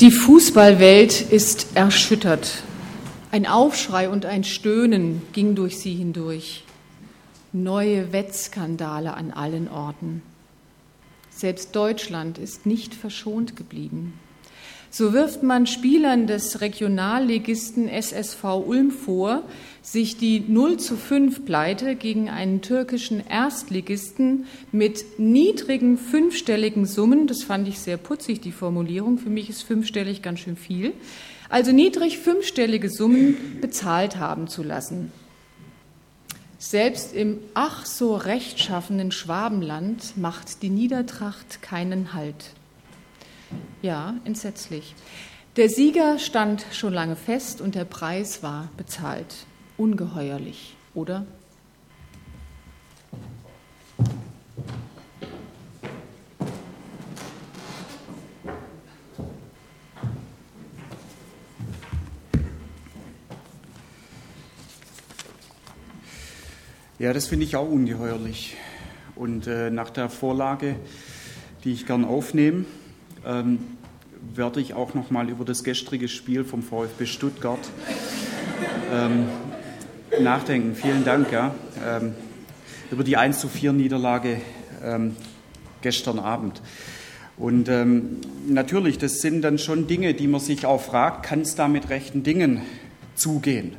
Die Fußballwelt ist erschüttert. Ein Aufschrei und ein Stöhnen ging durch sie hindurch. Neue Wettskandale an allen Orten. Selbst Deutschland ist nicht verschont geblieben. So wirft man Spielern des Regionalligisten SSV Ulm vor, sich die 0 zu 5 Pleite gegen einen türkischen Erstligisten mit niedrigen fünfstelligen Summen, das fand ich sehr putzig, die Formulierung, für mich ist fünfstellig ganz schön viel, also niedrig fünfstellige Summen bezahlt haben zu lassen. Selbst im ach so rechtschaffenen Schwabenland macht die Niedertracht keinen Halt. Ja, entsetzlich. Der Sieger stand schon lange fest und der Preis war bezahlt. Ungeheuerlich, oder? Ja, das finde ich auch ungeheuerlich. Und äh, nach der Vorlage, die ich gern aufnehme, ähm, werde ich auch noch mal über das gestrige Spiel vom VfB Stuttgart ähm, nachdenken. Vielen Dank, ja, ähm, über die 1 zu 4 Niederlage ähm, gestern Abend. Und ähm, natürlich, das sind dann schon Dinge, die man sich auch fragt, kann es da mit rechten Dingen zugehen?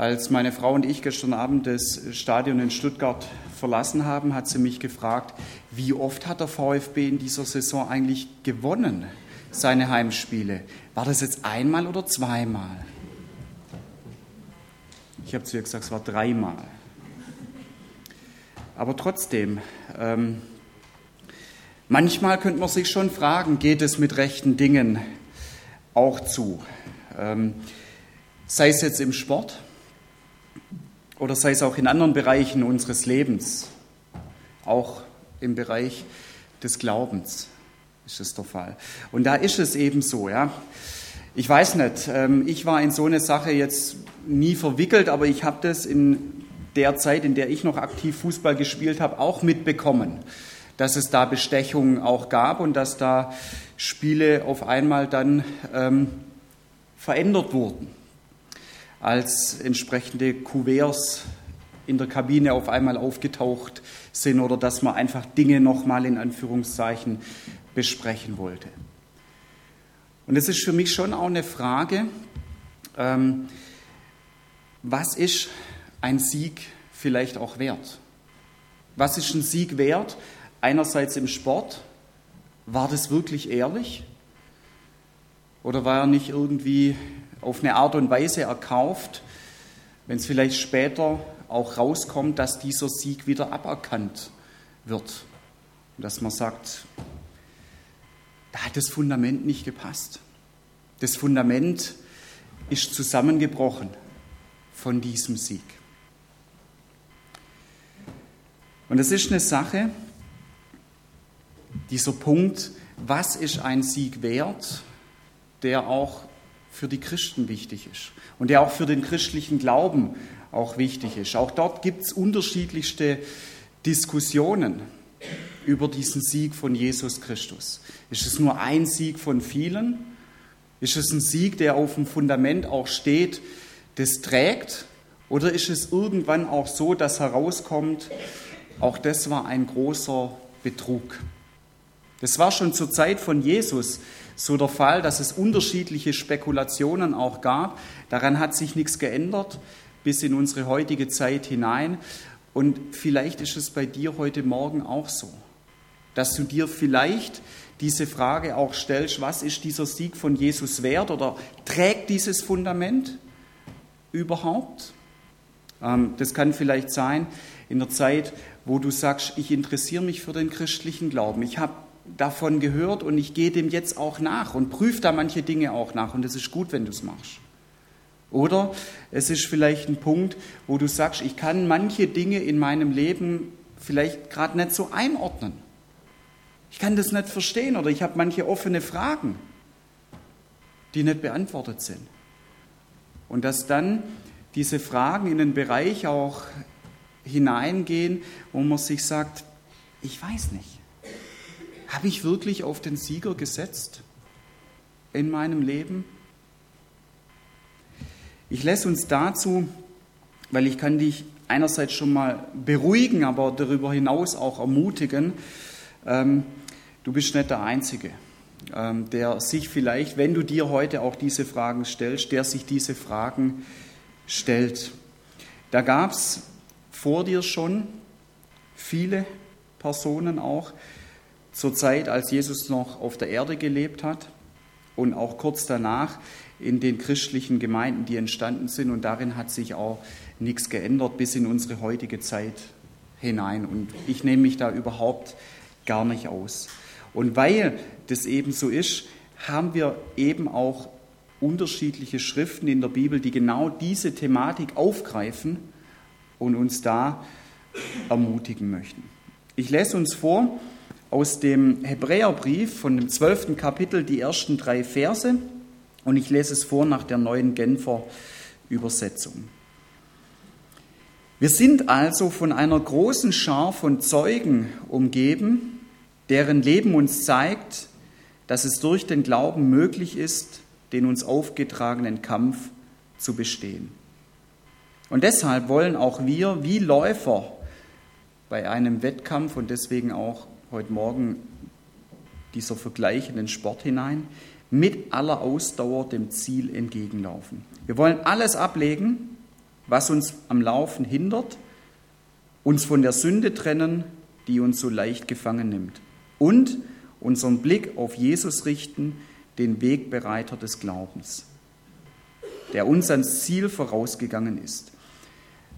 Als meine Frau und ich gestern Abend das Stadion in Stuttgart verlassen haben, hat sie mich gefragt, wie oft hat der VfB in dieser Saison eigentlich gewonnen, seine Heimspiele? War das jetzt einmal oder zweimal? Ich habe zu ihr gesagt, es war dreimal. Aber trotzdem, ähm, manchmal könnte man sich schon fragen, geht es mit rechten Dingen auch zu? Ähm, sei es jetzt im Sport, oder sei es auch in anderen Bereichen unseres Lebens, auch im Bereich des Glaubens ist es der Fall. Und da ist es eben so, ja. Ich weiß nicht, ähm, ich war in so eine Sache jetzt nie verwickelt, aber ich habe das in der Zeit, in der ich noch aktiv Fußball gespielt habe, auch mitbekommen, dass es da Bestechungen auch gab und dass da Spiele auf einmal dann ähm, verändert wurden als entsprechende Kuverts in der Kabine auf einmal aufgetaucht sind oder dass man einfach Dinge nochmal in Anführungszeichen besprechen wollte. Und es ist für mich schon auch eine Frage, ähm, was ist ein Sieg vielleicht auch wert? Was ist ein Sieg wert? Einerseits im Sport, war das wirklich ehrlich? Oder war er nicht irgendwie auf eine Art und Weise erkauft, wenn es vielleicht später auch rauskommt, dass dieser Sieg wieder aberkannt wird. Dass man sagt, da hat das Fundament nicht gepasst. Das Fundament ist zusammengebrochen von diesem Sieg. Und es ist eine Sache, dieser Punkt, was ist ein Sieg wert, der auch für die Christen wichtig ist und der auch für den christlichen Glauben auch wichtig ist. Auch dort gibt es unterschiedlichste Diskussionen über diesen Sieg von Jesus Christus. Ist es nur ein Sieg von vielen? Ist es ein Sieg, der auf dem Fundament auch steht, das trägt? Oder ist es irgendwann auch so, dass herauskommt, auch das war ein großer Betrug? Das war schon zur Zeit von Jesus so der Fall, dass es unterschiedliche Spekulationen auch gab. Daran hat sich nichts geändert bis in unsere heutige Zeit hinein. Und vielleicht ist es bei dir heute Morgen auch so, dass du dir vielleicht diese Frage auch stellst, was ist dieser Sieg von Jesus wert oder trägt dieses Fundament überhaupt? Ähm, das kann vielleicht sein in der Zeit, wo du sagst, ich interessiere mich für den christlichen Glauben. Ich habe davon gehört und ich gehe dem jetzt auch nach und prüfe da manche Dinge auch nach und es ist gut, wenn du es machst. Oder es ist vielleicht ein Punkt, wo du sagst, ich kann manche Dinge in meinem Leben vielleicht gerade nicht so einordnen. Ich kann das nicht verstehen oder ich habe manche offene Fragen, die nicht beantwortet sind. Und dass dann diese Fragen in den Bereich auch hineingehen, wo man sich sagt, ich weiß nicht. Habe ich wirklich auf den Sieger gesetzt? in meinem Leben? Ich lasse uns dazu, weil ich kann dich einerseits schon mal beruhigen, aber darüber hinaus auch ermutigen, ähm, du bist nicht der Einzige, ähm, der sich vielleicht, wenn du dir heute auch diese Fragen stellst, der sich diese Fragen stellt. Da gab es vor dir schon viele Personen auch zur Zeit, als Jesus noch auf der Erde gelebt hat und auch kurz danach in den christlichen Gemeinden, die entstanden sind. Und darin hat sich auch nichts geändert bis in unsere heutige Zeit hinein. Und ich nehme mich da überhaupt gar nicht aus. Und weil das eben so ist, haben wir eben auch unterschiedliche Schriften in der Bibel, die genau diese Thematik aufgreifen und uns da ermutigen möchten. Ich lese uns vor aus dem Hebräerbrief von dem zwölften Kapitel die ersten drei Verse und ich lese es vor nach der neuen Genfer Übersetzung. Wir sind also von einer großen Schar von Zeugen umgeben, deren Leben uns zeigt, dass es durch den Glauben möglich ist, den uns aufgetragenen Kampf zu bestehen. Und deshalb wollen auch wir wie Läufer bei einem Wettkampf und deswegen auch heute Morgen dieser Vergleich in den Sport hinein, mit aller Ausdauer dem Ziel entgegenlaufen. Wir wollen alles ablegen, was uns am Laufen hindert, uns von der Sünde trennen, die uns so leicht gefangen nimmt, und unseren Blick auf Jesus richten, den Wegbereiter des Glaubens, der uns ans Ziel vorausgegangen ist.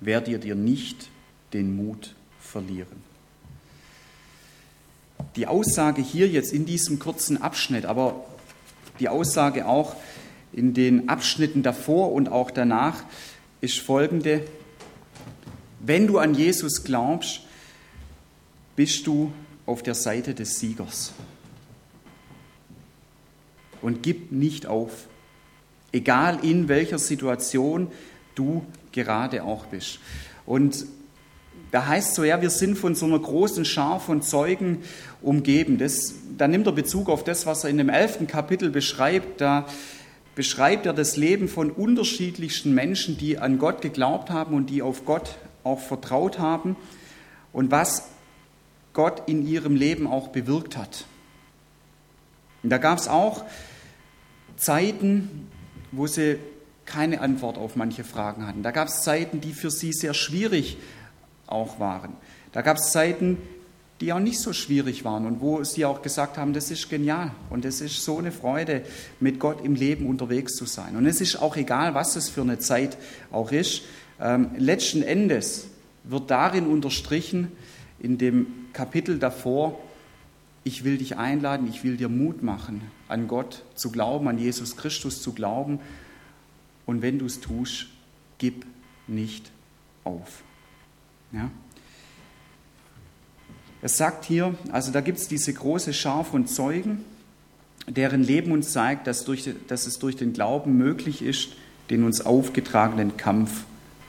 werdet ihr nicht den Mut verlieren. Die Aussage hier jetzt in diesem kurzen Abschnitt, aber die Aussage auch in den Abschnitten davor und auch danach ist folgende. Wenn du an Jesus glaubst, bist du auf der Seite des Siegers. Und gib nicht auf, egal in welcher Situation du gerade auch bist. Und da heißt so, ja, wir sind von so einer großen Schar von Zeugen umgeben. Das, da nimmt er Bezug auf das, was er in dem elften Kapitel beschreibt. Da beschreibt er das Leben von unterschiedlichsten Menschen, die an Gott geglaubt haben und die auf Gott auch vertraut haben und was Gott in ihrem Leben auch bewirkt hat. Und da gab es auch Zeiten, wo sie keine Antwort auf manche Fragen hatten. Da gab es Zeiten, die für sie sehr schwierig auch waren. Da gab es Zeiten, die auch nicht so schwierig waren und wo sie auch gesagt haben, das ist genial und es ist so eine Freude, mit Gott im Leben unterwegs zu sein. Und es ist auch egal, was es für eine Zeit auch ist. Ähm, letzten Endes wird darin unterstrichen, in dem Kapitel davor, ich will dich einladen, ich will dir Mut machen, an Gott zu glauben, an Jesus Christus zu glauben und wenn du es tust, gib nicht auf. Ja? Es sagt hier, also da gibt es diese große Schar von Zeugen, deren Leben uns zeigt, dass, durch, dass es durch den Glauben möglich ist, den uns aufgetragenen Kampf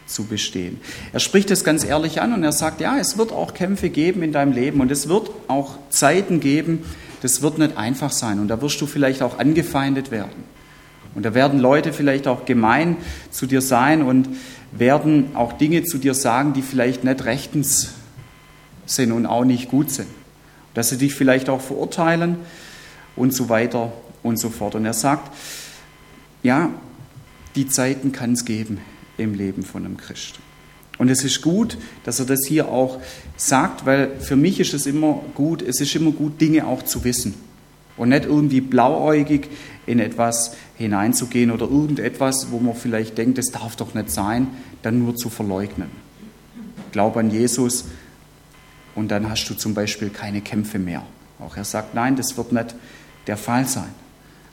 zu bestehen. Er spricht es ganz ehrlich an und er sagt, ja, es wird auch Kämpfe geben in deinem Leben und es wird auch Zeiten geben, das wird nicht einfach sein und da wirst du vielleicht auch angefeindet werden. Und da werden Leute vielleicht auch gemein zu dir sein und werden auch Dinge zu dir sagen, die vielleicht nicht rechtens sind und auch nicht gut sind. Dass sie dich vielleicht auch verurteilen und so weiter und so fort. Und er sagt, ja, die Zeiten kann es geben im Leben von einem Christ. Und es ist gut, dass er das hier auch sagt, weil für mich ist es immer gut, es ist immer gut, Dinge auch zu wissen und nicht irgendwie blauäugig in etwas hineinzugehen oder irgendetwas, wo man vielleicht denkt, das darf doch nicht sein, dann nur zu verleugnen. Glaub an Jesus und dann hast du zum Beispiel keine Kämpfe mehr. Auch er sagt, nein, das wird nicht der Fall sein.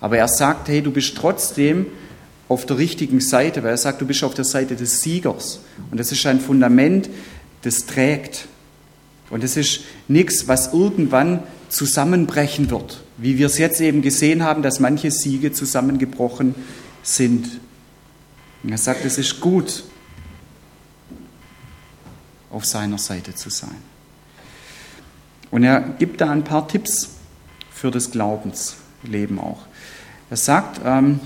Aber er sagt, hey, du bist trotzdem auf der richtigen Seite, weil er sagt, du bist auf der Seite des Siegers. Und das ist ein Fundament, das trägt. Und das ist nichts, was irgendwann zusammenbrechen wird, wie wir es jetzt eben gesehen haben, dass manche Siege zusammengebrochen sind. Und er sagt, es ist gut, auf seiner Seite zu sein. Und er gibt da ein paar Tipps für das Glaubensleben auch. Er sagt, ähm,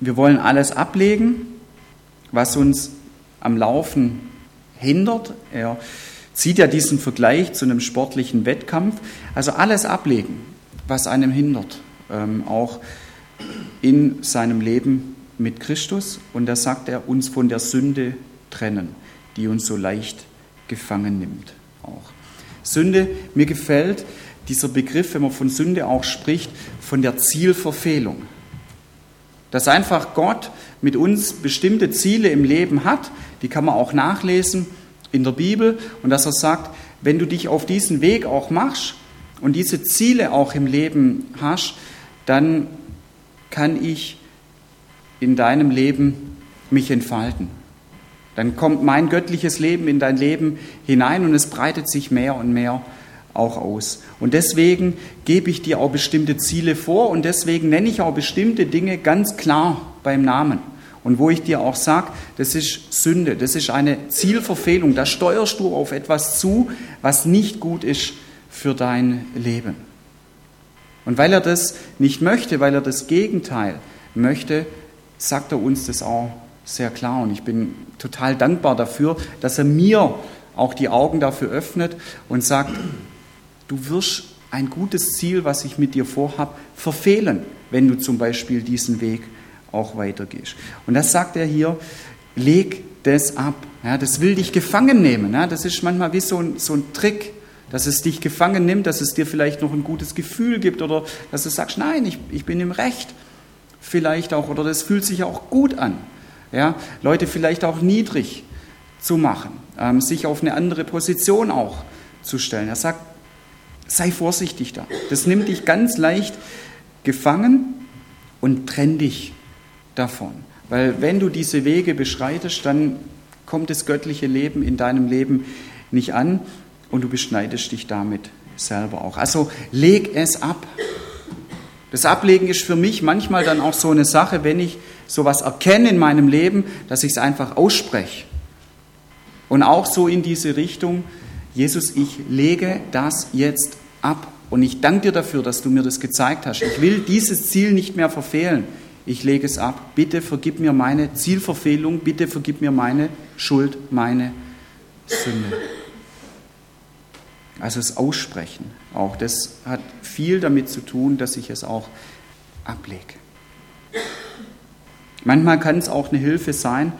wir wollen alles ablegen, was uns am Laufen hindert. Er zieht ja diesen Vergleich zu einem sportlichen Wettkampf. Also alles ablegen, was einem hindert, ähm, auch in seinem Leben mit Christus. Und da sagt er, uns von der Sünde trennen, die uns so leicht gefangen nimmt. Auch. Sünde, mir gefällt dieser Begriff, wenn man von Sünde auch spricht, von der Zielverfehlung. Dass einfach Gott mit uns bestimmte Ziele im Leben hat, die kann man auch nachlesen in der Bibel, und dass er sagt, wenn du dich auf diesen Weg auch machst und diese Ziele auch im Leben hast, dann kann ich in deinem Leben mich entfalten. Dann kommt mein göttliches Leben in dein Leben hinein und es breitet sich mehr und mehr auch aus. Und deswegen gebe ich dir auch bestimmte Ziele vor und deswegen nenne ich auch bestimmte Dinge ganz klar beim Namen. Und wo ich dir auch sage, das ist Sünde, das ist eine Zielverfehlung, da steuerst du auf etwas zu, was nicht gut ist für dein Leben. Und weil er das nicht möchte, weil er das Gegenteil möchte, sagt er uns das auch sehr klar. Und ich bin total dankbar dafür, dass er mir auch die Augen dafür öffnet und sagt, du wirst ein gutes Ziel, was ich mit dir vorhab, verfehlen, wenn du zum Beispiel diesen Weg auch weitergehst. Und das sagt er hier, leg das ab. Ja, das will dich gefangen nehmen. Ja, das ist manchmal wie so ein, so ein Trick, dass es dich gefangen nimmt, dass es dir vielleicht noch ein gutes Gefühl gibt oder dass du sagst, nein, ich, ich bin im Recht. Vielleicht auch, oder das fühlt sich auch gut an. Ja, Leute vielleicht auch niedrig zu machen, ähm, sich auf eine andere Position auch zu stellen. Er sagt, Sei vorsichtig da. Das nimmt dich ganz leicht gefangen und trenn dich davon. Weil wenn du diese Wege beschreitest, dann kommt das göttliche Leben in deinem Leben nicht an und du beschneidest dich damit selber auch. Also leg es ab. Das Ablegen ist für mich manchmal dann auch so eine Sache, wenn ich sowas erkenne in meinem Leben, dass ich es einfach ausspreche. Und auch so in diese Richtung, Jesus, ich lege das jetzt ab. Und ich danke dir dafür, dass du mir das gezeigt hast. Ich will dieses Ziel nicht mehr verfehlen. Ich lege es ab. Bitte vergib mir meine Zielverfehlung. Bitte vergib mir meine Schuld, meine Sünde. Also das Aussprechen auch, das hat viel damit zu tun, dass ich es auch ablege. Manchmal kann es auch eine Hilfe sein,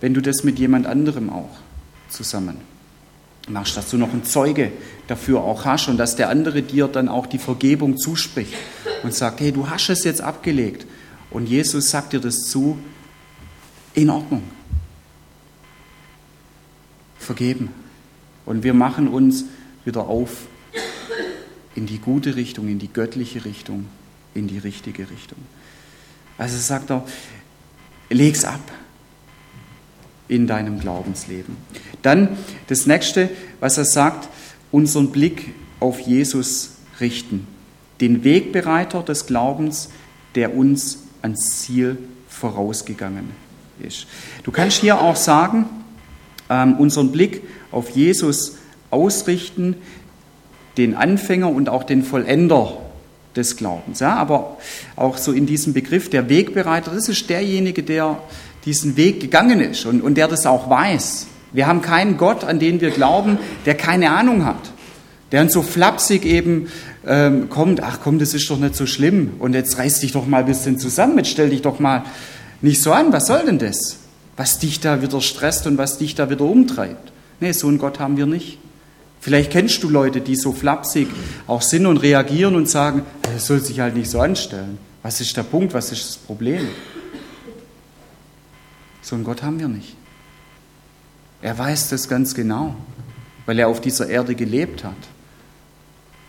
wenn du das mit jemand anderem auch zusammen machst, dass du noch einen Zeuge dafür auch hast und dass der andere dir dann auch die Vergebung zuspricht und sagt, hey, du hast es jetzt abgelegt. Und Jesus sagt dir das zu, in Ordnung. Vergeben. Und wir machen uns wieder auf in die gute Richtung, in die göttliche Richtung, in die richtige Richtung. Also sagt er, leg's ab in deinem Glaubensleben. Dann das nächste, was er sagt, unseren Blick auf Jesus richten. Den Wegbereiter des Glaubens, der uns ans Ziel vorausgegangen ist. Du kannst hier auch sagen, ähm, unseren Blick auf Jesus ausrichten, den Anfänger und auch den Vollender des Glaubens. Ja, aber auch so in diesem Begriff der Wegbereiter, das ist derjenige, der diesen Weg gegangen ist und, und der das auch weiß. Wir haben keinen Gott, an den wir glauben, der keine Ahnung hat, der uns so flapsig eben ähm, kommt, ach komm, das ist doch nicht so schlimm und jetzt reiß dich doch mal ein bisschen zusammen, jetzt stell dich doch mal nicht so an, was soll denn das? Was dich da wieder stresst und was dich da wieder umtreibt. Nee, so einen Gott haben wir nicht. Vielleicht kennst du Leute, die so flapsig auch sind und reagieren und sagen, er soll sich halt nicht so anstellen. Was ist der Punkt? Was ist das Problem? So einen Gott haben wir nicht. Er weiß das ganz genau, weil er auf dieser Erde gelebt hat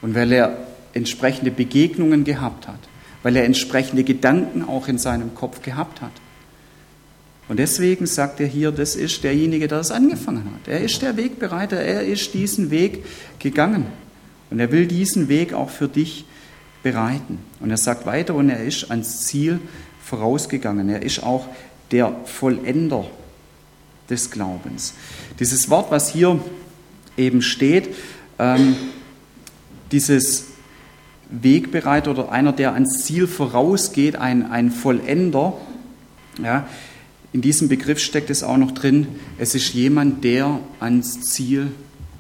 und weil er entsprechende Begegnungen gehabt hat, weil er entsprechende Gedanken auch in seinem Kopf gehabt hat. Und deswegen sagt er hier, das ist derjenige, der das angefangen hat. Er ist der Wegbereiter, er ist diesen Weg gegangen. Und er will diesen Weg auch für dich bereiten. Und er sagt weiter, und er ist ans Ziel vorausgegangen. Er ist auch der Vollender des Glaubens. Dieses Wort, was hier eben steht, ähm, dieses Wegbereiter oder einer, der ans Ziel vorausgeht, ein, ein Vollender, ja, in diesem Begriff steckt es auch noch drin, es ist jemand, der ans Ziel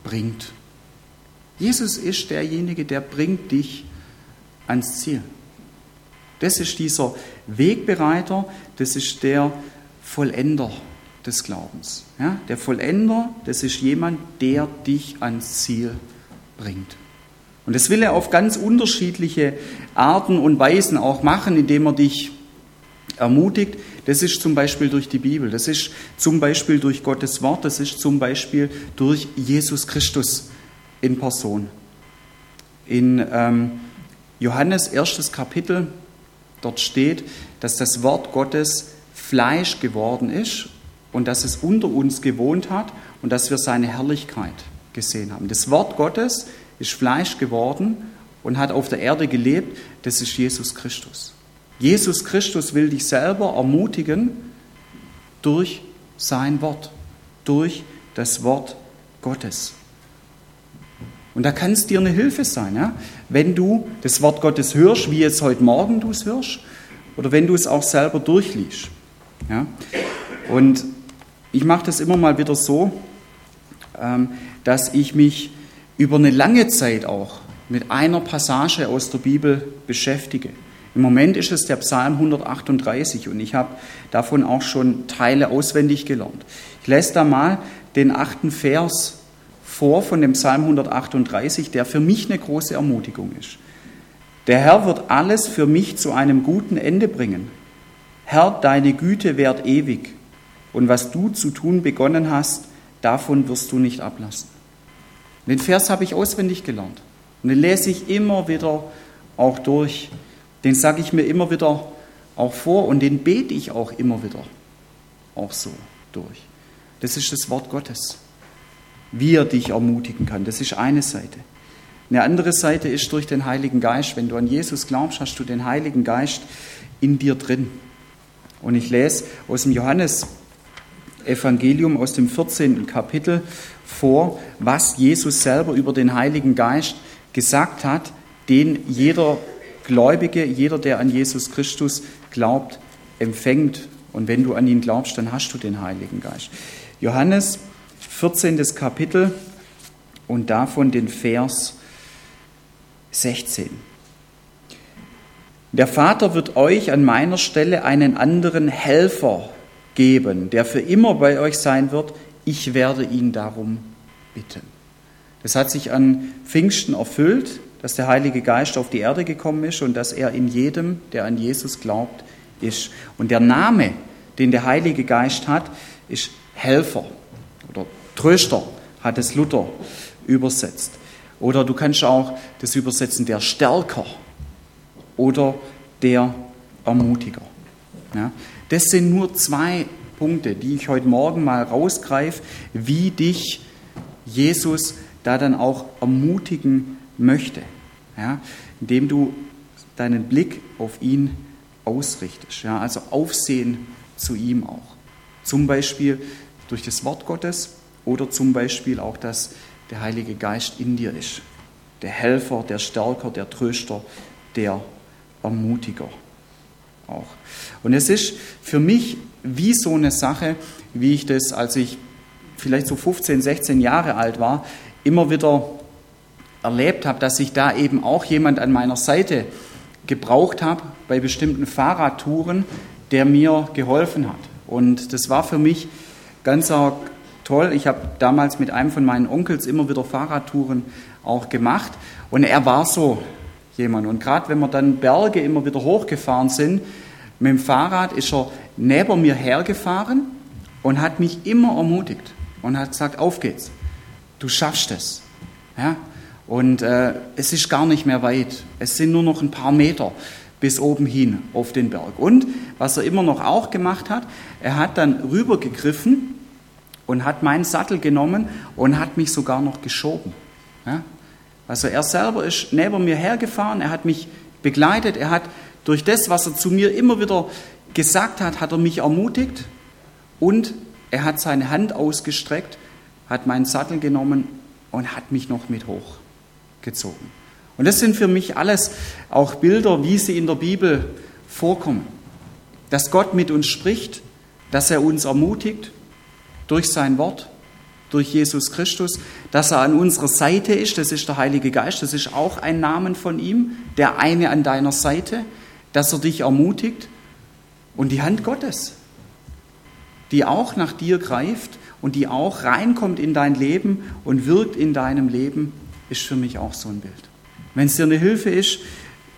bringt. Jesus ist derjenige, der bringt dich ans Ziel. Das ist dieser Wegbereiter, das ist der Vollender des Glaubens. Ja, der Vollender, das ist jemand, der dich ans Ziel bringt. Und das will er auf ganz unterschiedliche Arten und Weisen auch machen, indem er dich ermutigt. Das ist zum Beispiel durch die Bibel, das ist zum Beispiel durch Gottes Wort, das ist zum Beispiel durch Jesus Christus in Person. In ähm, Johannes erstes Kapitel, dort steht, dass das Wort Gottes Fleisch geworden ist und dass es unter uns gewohnt hat und dass wir seine Herrlichkeit gesehen haben. Das Wort Gottes ist Fleisch geworden und hat auf der Erde gelebt, das ist Jesus Christus. Jesus Christus will dich selber ermutigen durch sein Wort, durch das Wort Gottes. Und da kann es dir eine Hilfe sein, ja? wenn du das Wort Gottes hörst, wie jetzt heute Morgen du es hörst, oder wenn du es auch selber durchliest. Ja? Und ich mache das immer mal wieder so, ähm, dass ich mich über eine lange Zeit auch mit einer Passage aus der Bibel beschäftige. Im Moment ist es der Psalm 138 und ich habe davon auch schon Teile auswendig gelernt. Ich lese da mal den achten Vers vor von dem Psalm 138, der für mich eine große Ermutigung ist. Der Herr wird alles für mich zu einem guten Ende bringen. Herr, deine Güte währt ewig und was du zu tun begonnen hast, davon wirst du nicht ablassen. Den Vers habe ich auswendig gelernt und den lese ich immer wieder auch durch. Den sage ich mir immer wieder auch vor und den bete ich auch immer wieder auch so durch. Das ist das Wort Gottes wie er dich ermutigen kann. Das ist eine Seite. Eine andere Seite ist durch den Heiligen Geist. Wenn du an Jesus glaubst, hast du den Heiligen Geist in dir drin. Und ich lese aus dem Johannes Evangelium aus dem 14. Kapitel vor, was Jesus selber über den Heiligen Geist gesagt hat, den jeder Gläubige, jeder, der an Jesus Christus glaubt, empfängt. Und wenn du an ihn glaubst, dann hast du den Heiligen Geist. Johannes 14. Kapitel und davon den Vers 16. Der Vater wird euch an meiner Stelle einen anderen Helfer geben, der für immer bei euch sein wird. Ich werde ihn darum bitten. Das hat sich an Pfingsten erfüllt, dass der Heilige Geist auf die Erde gekommen ist und dass er in jedem, der an Jesus glaubt, ist. Und der Name, den der Heilige Geist hat, ist Helfer oder Tröster hat es Luther übersetzt. Oder du kannst auch das übersetzen, der Stärker oder der Ermutiger. Ja, das sind nur zwei Punkte, die ich heute Morgen mal rausgreife, wie dich Jesus da dann auch ermutigen möchte, ja, indem du deinen Blick auf ihn ausrichtest. Ja, also Aufsehen zu ihm auch. Zum Beispiel durch das Wort Gottes, oder zum Beispiel auch, dass der Heilige Geist in dir ist. Der Helfer, der Stärker, der Tröster, der Ermutiger auch. Und es ist für mich wie so eine Sache, wie ich das, als ich vielleicht so 15, 16 Jahre alt war, immer wieder erlebt habe, dass ich da eben auch jemand an meiner Seite gebraucht habe bei bestimmten Fahrradtouren, der mir geholfen hat. Und das war für mich ganz toll. Ich habe damals mit einem von meinen Onkels immer wieder Fahrradtouren auch gemacht und er war so jemand. Und gerade wenn wir dann Berge immer wieder hochgefahren sind, mit dem Fahrrad ist er neben mir hergefahren und hat mich immer ermutigt und hat gesagt, auf geht's, du schaffst es. Ja? Und äh, es ist gar nicht mehr weit, es sind nur noch ein paar Meter bis oben hin auf den Berg. Und was er immer noch auch gemacht hat, er hat dann rübergegriffen und hat meinen Sattel genommen und hat mich sogar noch geschoben. Ja? Also er selber ist neben mir hergefahren, er hat mich begleitet, er hat durch das, was er zu mir immer wieder gesagt hat, hat er mich ermutigt und er hat seine Hand ausgestreckt, hat meinen Sattel genommen und hat mich noch mit hochgezogen. Und das sind für mich alles auch Bilder, wie sie in der Bibel vorkommen. Dass Gott mit uns spricht, dass er uns ermutigt durch sein Wort, durch Jesus Christus, dass er an unserer Seite ist, das ist der Heilige Geist, das ist auch ein Namen von ihm, der eine an deiner Seite, dass er dich ermutigt. Und die Hand Gottes, die auch nach dir greift und die auch reinkommt in dein Leben und wirkt in deinem Leben, ist für mich auch so ein Bild. Wenn es dir eine Hilfe ist,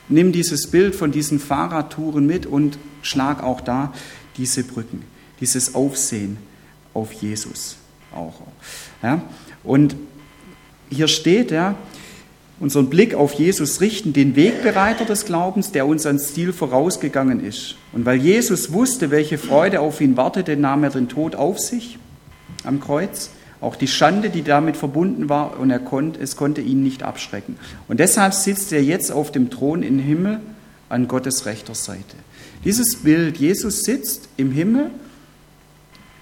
nimm dieses Bild von diesen Fahrradtouren mit und schlag auch da diese Brücken, dieses Aufsehen auf Jesus auch. Ja? Und hier steht ja, unseren Blick auf Jesus richten, den Wegbereiter des Glaubens, der uns ans Ziel vorausgegangen ist. Und weil Jesus wusste, welche Freude auf ihn wartete, nahm er den Tod auf sich am Kreuz auch die Schande, die damit verbunden war, und er konnte, es konnte ihn nicht abschrecken. Und deshalb sitzt er jetzt auf dem Thron im Himmel an Gottes rechter Seite. Dieses Bild, Jesus sitzt im Himmel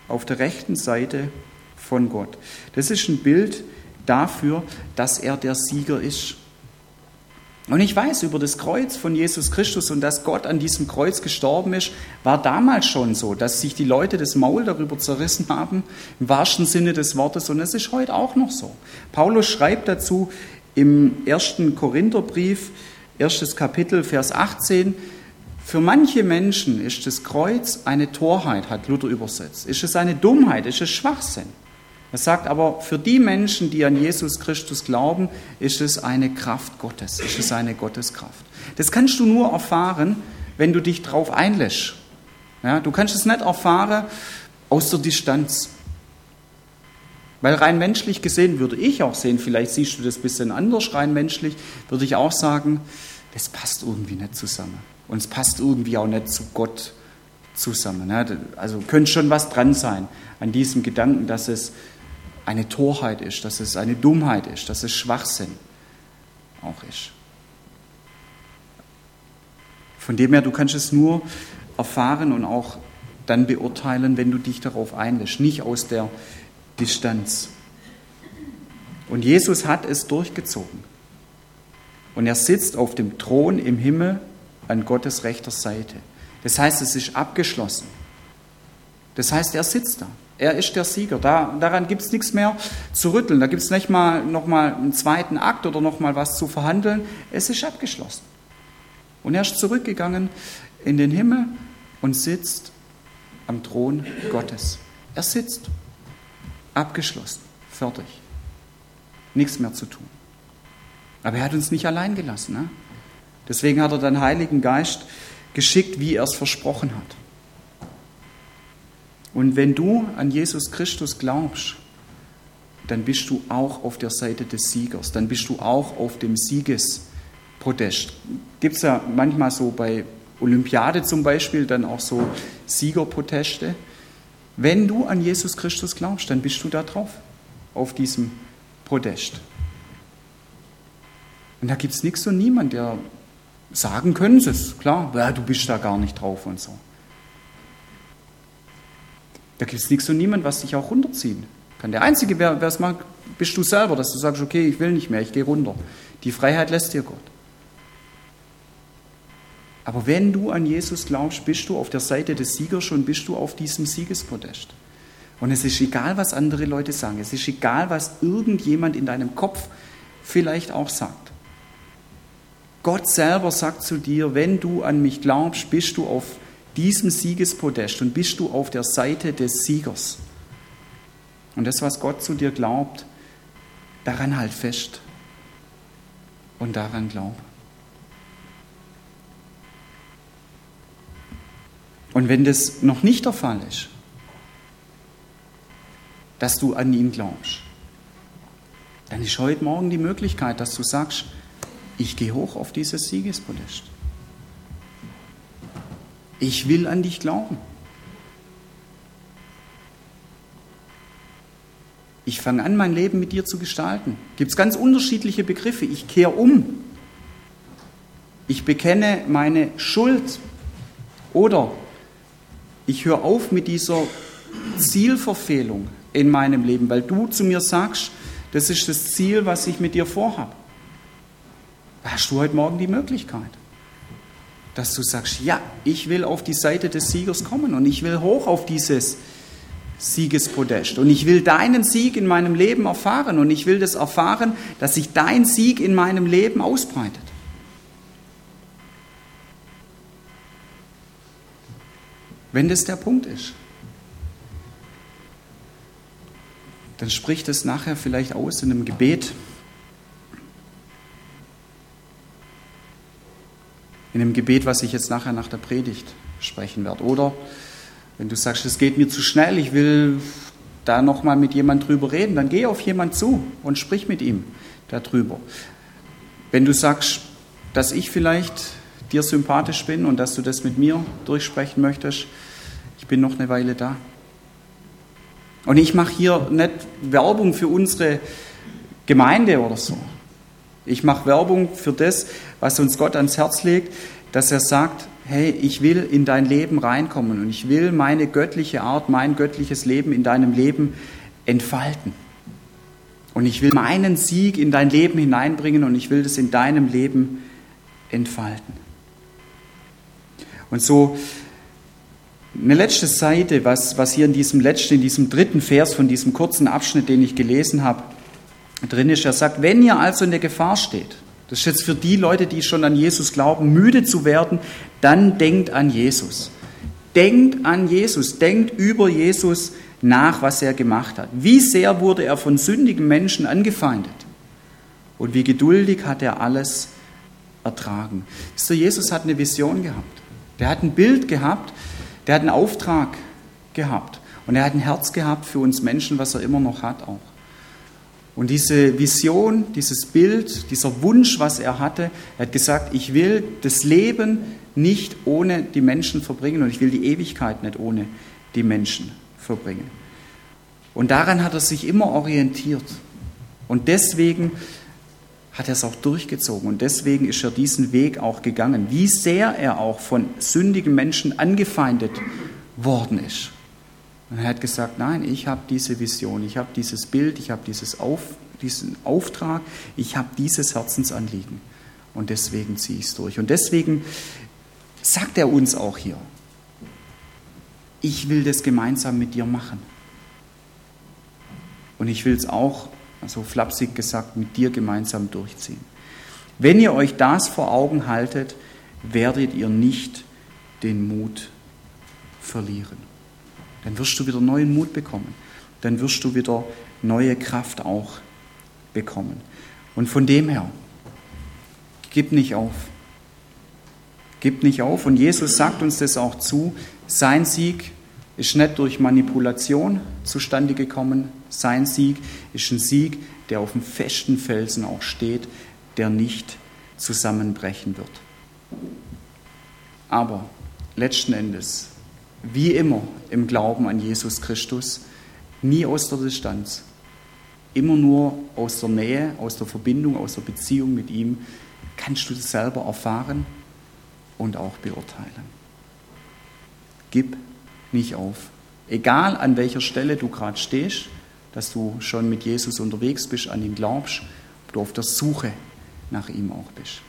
auf der rechten Seite von Gott. Das ist ein Bild dafür, dass er der Sieger ist. Und ich weiß über das Kreuz von Jesus Christus und dass Gott an diesem Kreuz gestorben ist, war damals schon so, dass sich die Leute das Maul darüber zerrissen haben, im wahrsten Sinne des Wortes, und es ist heute auch noch so. Paulus schreibt dazu im ersten Korintherbrief, erstes Kapitel, Vers 18, für manche Menschen ist das Kreuz eine Torheit, hat Luther übersetzt. Ist es eine Dummheit, ist es Schwachsinn. Er sagt aber, für die Menschen, die an Jesus Christus glauben, ist es eine Kraft Gottes, ist es eine Gotteskraft. Das kannst du nur erfahren, wenn du dich darauf einlässt. Ja, du kannst es nicht erfahren aus der Distanz. Weil rein menschlich gesehen würde ich auch sehen, vielleicht siehst du das ein bisschen anders, rein menschlich, würde ich auch sagen, das passt irgendwie nicht zusammen. Und es passt irgendwie auch nicht zu Gott zusammen. Also könnte schon was dran sein an diesem Gedanken, dass es eine Torheit ist, dass es eine Dummheit ist, dass es Schwachsinn auch ist. Von dem her, du kannst es nur erfahren und auch dann beurteilen, wenn du dich darauf einlässt, nicht aus der Distanz. Und Jesus hat es durchgezogen. Und er sitzt auf dem Thron im Himmel an Gottes rechter Seite. Das heißt, es ist abgeschlossen. Das heißt, er sitzt da. Er ist der Sieger. Da, daran gibt es nichts mehr zu rütteln. Da gibt es nicht mal noch mal einen zweiten Akt oder noch mal was zu verhandeln. Es ist abgeschlossen. Und er ist zurückgegangen in den Himmel und sitzt am Thron Gottes. Er sitzt. Abgeschlossen. Fertig. Nichts mehr zu tun. Aber er hat uns nicht allein gelassen. Ne? Deswegen hat er den Heiligen Geist geschickt, wie er es versprochen hat. Und wenn du an Jesus Christus glaubst, dann bist du auch auf der Seite des Siegers, dann bist du auch auf dem Siegespodest. Gibt es ja manchmal so bei Olympiade zum Beispiel dann auch so Siegerproteste. Wenn du an Jesus Christus glaubst, dann bist du da drauf, auf diesem Podest. Und da gibt es nichts und niemand, der sagen können sie es, klar, ja, du bist da gar nicht drauf und so. Da gibt es nichts und niemand, was dich auch runterziehen kann. Der Einzige, wer es mag, bist du selber, dass du sagst, okay, ich will nicht mehr, ich gehe runter. Die Freiheit lässt dir Gott. Aber wenn du an Jesus glaubst, bist du auf der Seite des Siegers und bist du auf diesem Siegespodest. Und es ist egal, was andere Leute sagen. Es ist egal, was irgendjemand in deinem Kopf vielleicht auch sagt. Gott selber sagt zu dir, wenn du an mich glaubst, bist du auf diesem Siegespodest und bist du auf der Seite des Siegers. Und das, was Gott zu dir glaubt, daran halt fest und daran glaub. Und wenn das noch nicht der Fall ist, dass du an ihn glaubst, dann ist heute Morgen die Möglichkeit, dass du sagst, ich gehe hoch auf dieses Siegespodest. Ich will an dich glauben. Ich fange an, mein Leben mit dir zu gestalten. Gibt es ganz unterschiedliche Begriffe. Ich kehre um. Ich bekenne meine Schuld. Oder ich höre auf mit dieser Zielverfehlung in meinem Leben, weil du zu mir sagst, das ist das Ziel, was ich mit dir vorhabe. Da hast du heute Morgen die Möglichkeit, dass du sagst, ja, ich will auf die Seite des Siegers kommen und ich will hoch auf dieses Siegespodest und ich will deinen Sieg in meinem Leben erfahren und ich will das erfahren, dass sich dein Sieg in meinem Leben ausbreitet. Wenn das der Punkt ist, dann spricht es nachher vielleicht aus in einem Gebet, in einem Gebet, was ich jetzt nachher nach der Predigt sprechen werde. Oder wenn du sagst, es geht mir zu schnell, ich will da nochmal mit jemand drüber reden, dann geh auf jemand zu und sprich mit ihm darüber. Wenn du sagst, dass ich vielleicht dir sympathisch bin und dass du das mit mir durchsprechen möchtest, ich bin noch eine Weile da. Und ich mache hier nicht Werbung für unsere Gemeinde oder so. Ich mache Werbung für das, was uns Gott ans Herz legt, dass er sagt, hey, ich will in dein Leben reinkommen und ich will meine göttliche Art, mein göttliches Leben in deinem Leben entfalten. Und ich will meinen Sieg in dein Leben hineinbringen und ich will das in deinem Leben entfalten. Und so eine letzte Seite, was, was hier in diesem letzten, in diesem dritten Vers von diesem kurzen Abschnitt, den ich gelesen habe, drin ist. Er sagt, wenn ihr also in der Gefahr steht, das ist jetzt für die Leute, die schon an Jesus glauben, müde zu werden, dann denkt an Jesus. Denkt an Jesus, denkt über Jesus nach, was er gemacht hat. Wie sehr wurde er von sündigen Menschen angefeindet und wie geduldig hat er alles ertragen. Jesus hat eine Vision gehabt. Der hat ein Bild gehabt, der hat einen Auftrag gehabt und er hat ein Herz gehabt für uns Menschen, was er immer noch hat auch. Und diese Vision, dieses Bild, dieser Wunsch, was er hatte, er hat gesagt, ich will das Leben nicht ohne die Menschen verbringen und ich will die Ewigkeit nicht ohne die Menschen verbringen. Und daran hat er sich immer orientiert. Und deswegen hat er es auch durchgezogen und deswegen ist er diesen Weg auch gegangen. Wie sehr er auch von sündigen Menschen angefeindet worden ist. Und er hat gesagt, nein, ich habe diese Vision, ich habe dieses Bild, ich habe dieses Auf, diesen Auftrag, ich habe dieses Herzensanliegen. Und deswegen ziehe ich es durch. Und deswegen sagt er uns auch hier, ich will das gemeinsam mit dir machen. Und ich will es auch, so flapsig gesagt, mit dir gemeinsam durchziehen. Wenn ihr euch das vor Augen haltet, werdet ihr nicht den Mut verlieren. Dann wirst du wieder neuen Mut bekommen. Dann wirst du wieder neue Kraft auch bekommen. Und von dem her, gib nicht auf. Gib nicht auf. Und Jesus sagt uns das auch zu. Sein Sieg ist nicht durch Manipulation zustande gekommen. Sein Sieg ist ein Sieg, der auf dem festen Felsen auch steht, der nicht zusammenbrechen wird. Aber letzten Endes wie immer im Glauben an Jesus Christus, nie aus der Distanz, immer nur aus der Nähe, aus der Verbindung, aus der Beziehung mit ihm, kannst du das selber erfahren und auch beurteilen. Gib nicht auf. Egal an welcher Stelle du gerade stehst, dass du schon mit Jesus unterwegs bist, an ihn glaubst, ob du auf der Suche nach ihm auch bist.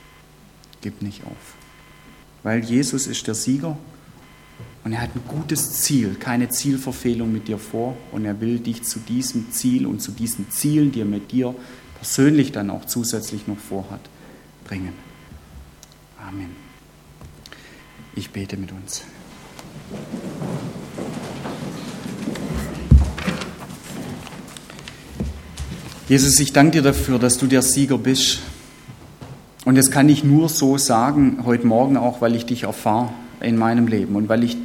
Gib nicht auf. Weil Jesus ist der Sieger und er hat ein gutes Ziel, keine Zielverfehlung mit dir vor. Und er will dich zu diesem Ziel und zu diesen Zielen, die er mit dir persönlich dann auch zusätzlich noch vorhat, bringen. Amen. Ich bete mit uns. Jesus, ich danke dir dafür, dass du der Sieger bist. Und das kann ich nur so sagen, heute Morgen auch, weil ich dich erfahre in meinem Leben und weil ich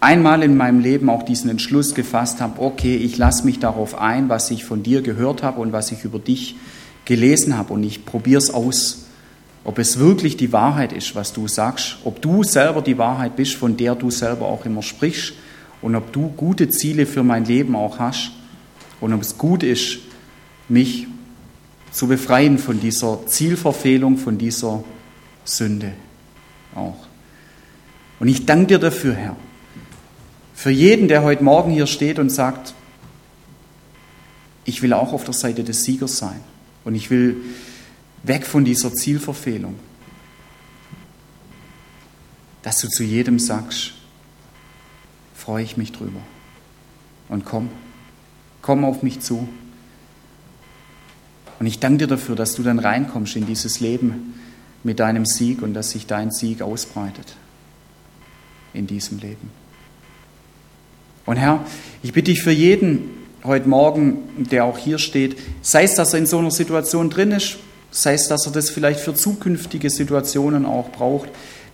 einmal in meinem Leben auch diesen Entschluss gefasst habe, okay, ich lasse mich darauf ein, was ich von dir gehört habe und was ich über dich gelesen habe und ich probiere es aus ob es wirklich die Wahrheit ist, was du sagst, ob du selber die Wahrheit bist, von der du selber auch immer sprichst und ob du gute Ziele für mein Leben auch hast und ob es gut ist, mich zu befreien von dieser Zielverfehlung, von dieser Sünde auch. Und ich danke dir dafür, Herr. Für jeden, der heute Morgen hier steht und sagt, ich will auch auf der Seite des Siegers sein und ich will weg von dieser Zielverfehlung. Dass du zu jedem sagst, freue ich mich drüber. Und komm, komm auf mich zu. Und ich danke dir dafür, dass du dann reinkommst in dieses Leben mit deinem Sieg und dass sich dein Sieg ausbreitet in diesem Leben. Und Herr, ich bitte dich für jeden heute Morgen, der auch hier steht, sei es, dass er in so einer Situation drin ist, sei es, dass er das vielleicht für zukünftige Situationen auch braucht,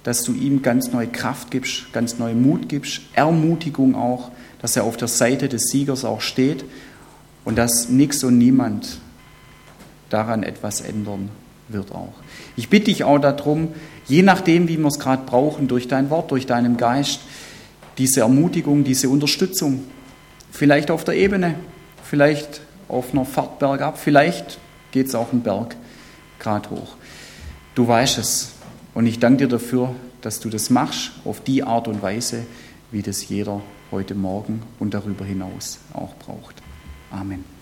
dass du ihm ganz neue Kraft gibst, ganz neue Mut gibst, Ermutigung auch, dass er auf der Seite des Siegers auch steht und dass nichts und niemand daran etwas ändern wird auch. Ich bitte dich auch darum, je nachdem, wie wir es gerade brauchen, durch dein Wort, durch deinen Geist, diese Ermutigung, diese Unterstützung, vielleicht auf der Ebene, vielleicht auf einer Fahrt bergab, vielleicht geht es auch einen Berg gerade hoch. Du weißt es und ich danke dir dafür, dass du das machst auf die Art und Weise, wie das jeder heute Morgen und darüber hinaus auch braucht. Amen.